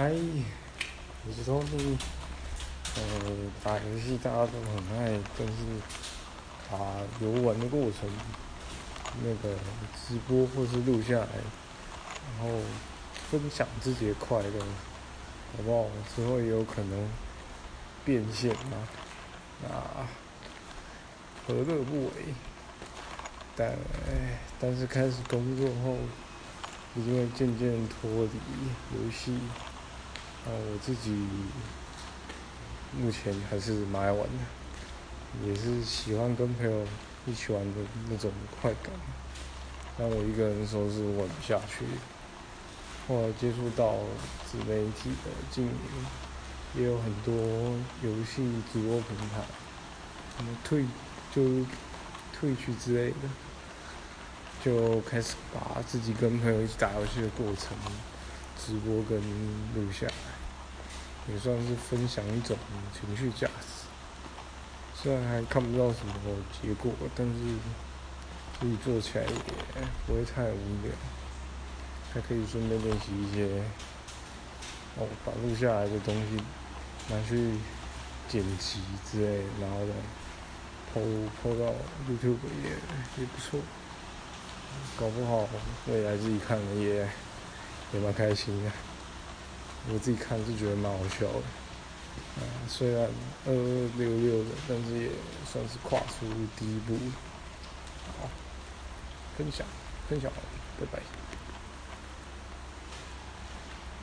嗨，有时候是，呃，打游戏大家都很爱，但是把游玩的过程那个直播或是录下来，然后分享自己的快乐，好不好？之后也有可能变现嘛，那何乐不为？但但是开始工作后，一定会渐渐脱离游戏。呃，我自己目前还是蛮爱玩的，也是喜欢跟朋友一起玩的那种快感。但我一个人的时候是玩不下去。后来接触到自媒体的经营，也有很多游戏直播平台，什么退就退去之类的，就开始把自己跟朋友一起打游戏的过程。直播跟录下来，也算是分享一种情绪价值。虽然还看不到什么结果，但是自己做起来也不会太无聊，还可以顺便练习一些哦，把录下来的东西拿去剪辑之类，然后再抛抛到 YouTube 也也不错。搞不好未来自己看了也。也蛮开心的，我自己看是觉得蛮好笑的，啊，虽然二二六六的，但是也算是跨出第一步，好，分享，分享，拜拜。